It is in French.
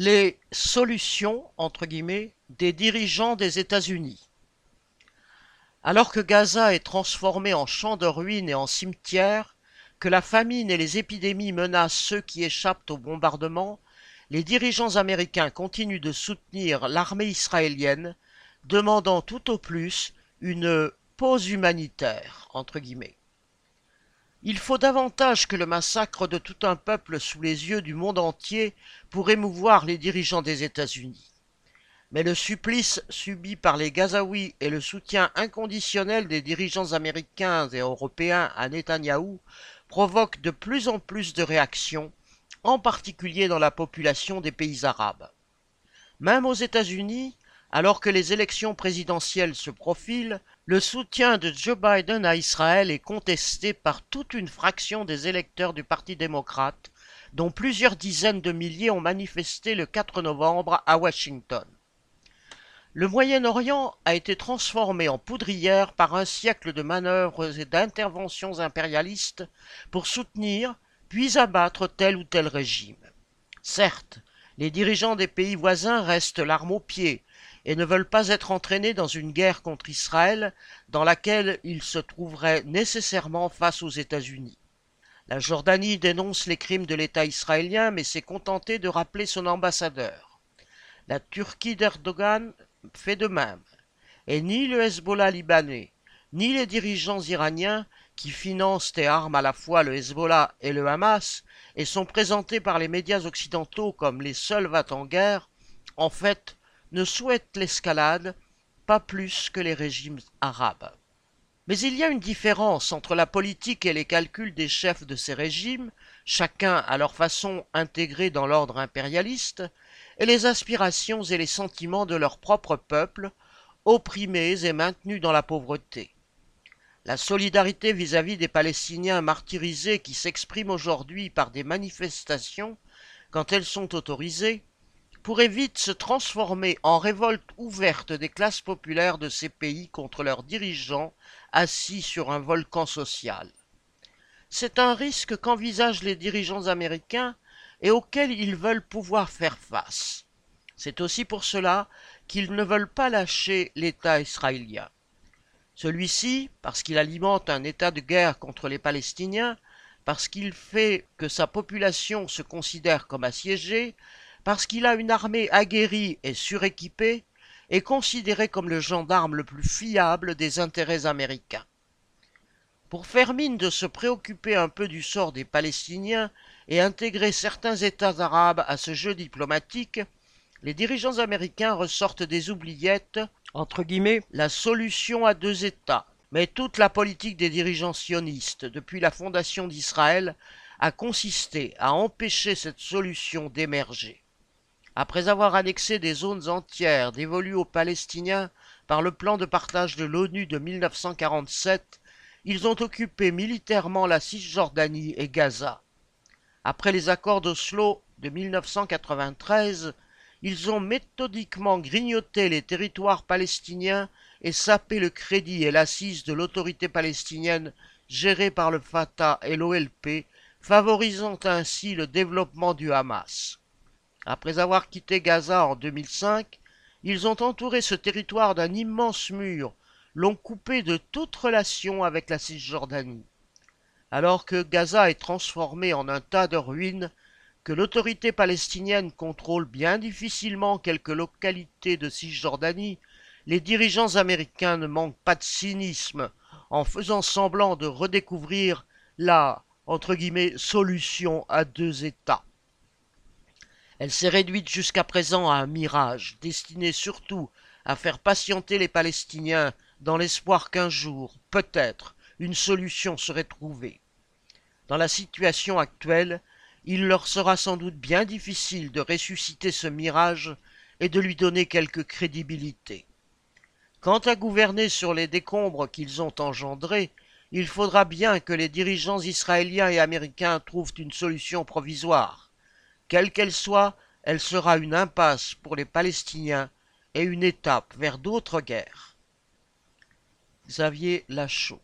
Les solutions, entre guillemets, des dirigeants des États-Unis. Alors que Gaza est transformé en champ de ruines et en cimetière, que la famine et les épidémies menacent ceux qui échappent au bombardement, les dirigeants américains continuent de soutenir l'armée israélienne, demandant tout au plus une pause humanitaire, entre guillemets. Il faut davantage que le massacre de tout un peuple sous les yeux du monde entier pour émouvoir les dirigeants des États-Unis. Mais le supplice subi par les Gazaouis et le soutien inconditionnel des dirigeants américains et européens à Netanyahou provoquent de plus en plus de réactions, en particulier dans la population des pays arabes. Même aux États-Unis, alors que les élections présidentielles se profilent, le soutien de Joe Biden à Israël est contesté par toute une fraction des électeurs du Parti démocrate, dont plusieurs dizaines de milliers ont manifesté le 4 novembre à Washington. Le Moyen-Orient a été transformé en poudrière par un siècle de manœuvres et d'interventions impérialistes pour soutenir puis abattre tel ou tel régime. Certes, les dirigeants des pays voisins restent l'arme au pied, et ne veulent pas être entraînés dans une guerre contre Israël dans laquelle ils se trouveraient nécessairement face aux États-Unis. La Jordanie dénonce les crimes de l'État israélien mais s'est contentée de rappeler son ambassadeur. La Turquie d'Erdogan fait de même. Et ni le Hezbollah libanais, ni les dirigeants iraniens qui financent et arment à la fois le Hezbollah et le Hamas et sont présentés par les médias occidentaux comme les seuls va en guerre, en fait, ne souhaitent l'escalade pas plus que les régimes arabes. Mais il y a une différence entre la politique et les calculs des chefs de ces régimes, chacun à leur façon intégrés dans l'ordre impérialiste, et les aspirations et les sentiments de leur propre peuple, opprimés et maintenus dans la pauvreté. La solidarité vis-à-vis -vis des Palestiniens martyrisés qui s'expriment aujourd'hui par des manifestations, quand elles sont autorisées, pourrait vite se transformer en révolte ouverte des classes populaires de ces pays contre leurs dirigeants assis sur un volcan social. C'est un risque qu'envisagent les dirigeants américains et auquel ils veulent pouvoir faire face. C'est aussi pour cela qu'ils ne veulent pas lâcher l'État israélien. Celui-ci, parce qu'il alimente un état de guerre contre les Palestiniens, parce qu'il fait que sa population se considère comme assiégée, parce qu'il a une armée aguerrie et suréquipée, est considéré comme le gendarme le plus fiable des intérêts américains. Pour faire mine de se préoccuper un peu du sort des Palestiniens et intégrer certains États arabes à ce jeu diplomatique, les dirigeants américains ressortent des oubliettes, entre guillemets, la solution à deux États. Mais toute la politique des dirigeants sionistes depuis la fondation d'Israël a consisté à empêcher cette solution d'émerger. Après avoir annexé des zones entières dévolues aux Palestiniens par le plan de partage de l'ONU de 1947, ils ont occupé militairement la Cisjordanie et Gaza. Après les accords d'Oslo de 1993, ils ont méthodiquement grignoté les territoires palestiniens et sapé le crédit et l'assise de l'autorité palestinienne gérée par le Fatah et l'OLP, favorisant ainsi le développement du Hamas. Après avoir quitté Gaza en 2005, ils ont entouré ce territoire d'un immense mur, l'ont coupé de toute relation avec la Cisjordanie. Alors que Gaza est transformé en un tas de ruines, que l'autorité palestinienne contrôle bien difficilement quelques localités de Cisjordanie, les dirigeants américains ne manquent pas de cynisme en faisant semblant de redécouvrir la solution à deux États. Elle s'est réduite jusqu'à présent à un mirage, destiné surtout à faire patienter les Palestiniens dans l'espoir qu'un jour, peut-être, une solution serait trouvée. Dans la situation actuelle, il leur sera sans doute bien difficile de ressusciter ce mirage et de lui donner quelque crédibilité. Quant à gouverner sur les décombres qu'ils ont engendrés, il faudra bien que les dirigeants israéliens et américains trouvent une solution provisoire. Quelle qu'elle soit, elle sera une impasse pour les Palestiniens et une étape vers d'autres guerres. Xavier Lachaud